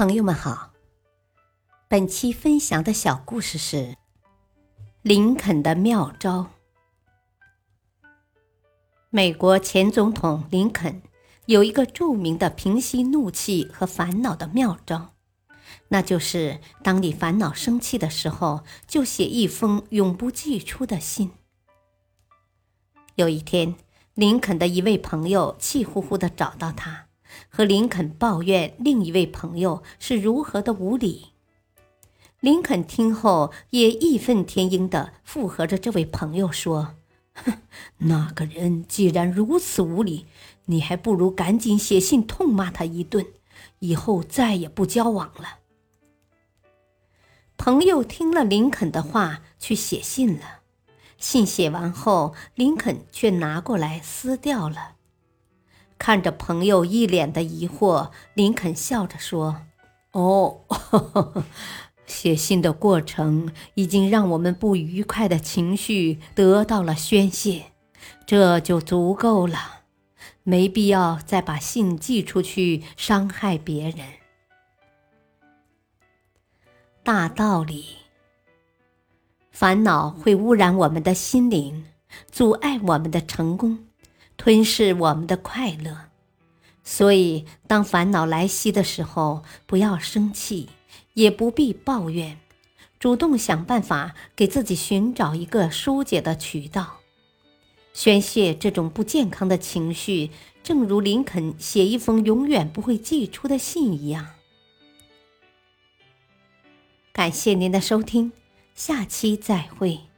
朋友们好，本期分享的小故事是林肯的妙招。美国前总统林肯有一个著名的平息怒气和烦恼的妙招，那就是当你烦恼生气的时候，就写一封永不寄出的信。有一天，林肯的一位朋友气呼呼的找到他。和林肯抱怨另一位朋友是如何的无礼，林肯听后也义愤填膺地附和着这位朋友说：“哼，那个人既然如此无礼，你还不如赶紧写信痛骂他一顿，以后再也不交往了。”朋友听了林肯的话，去写信了。信写完后，林肯却拿过来撕掉了。看着朋友一脸的疑惑，林肯笑着说：“哦，写信的过程已经让我们不愉快的情绪得到了宣泄，这就足够了，没必要再把信寄出去伤害别人。”大道理，烦恼会污染我们的心灵，阻碍我们的成功。吞噬我们的快乐，所以当烦恼来袭的时候，不要生气，也不必抱怨，主动想办法给自己寻找一个疏解的渠道，宣泄这种不健康的情绪，正如林肯写一封永远不会寄出的信一样。感谢您的收听，下期再会。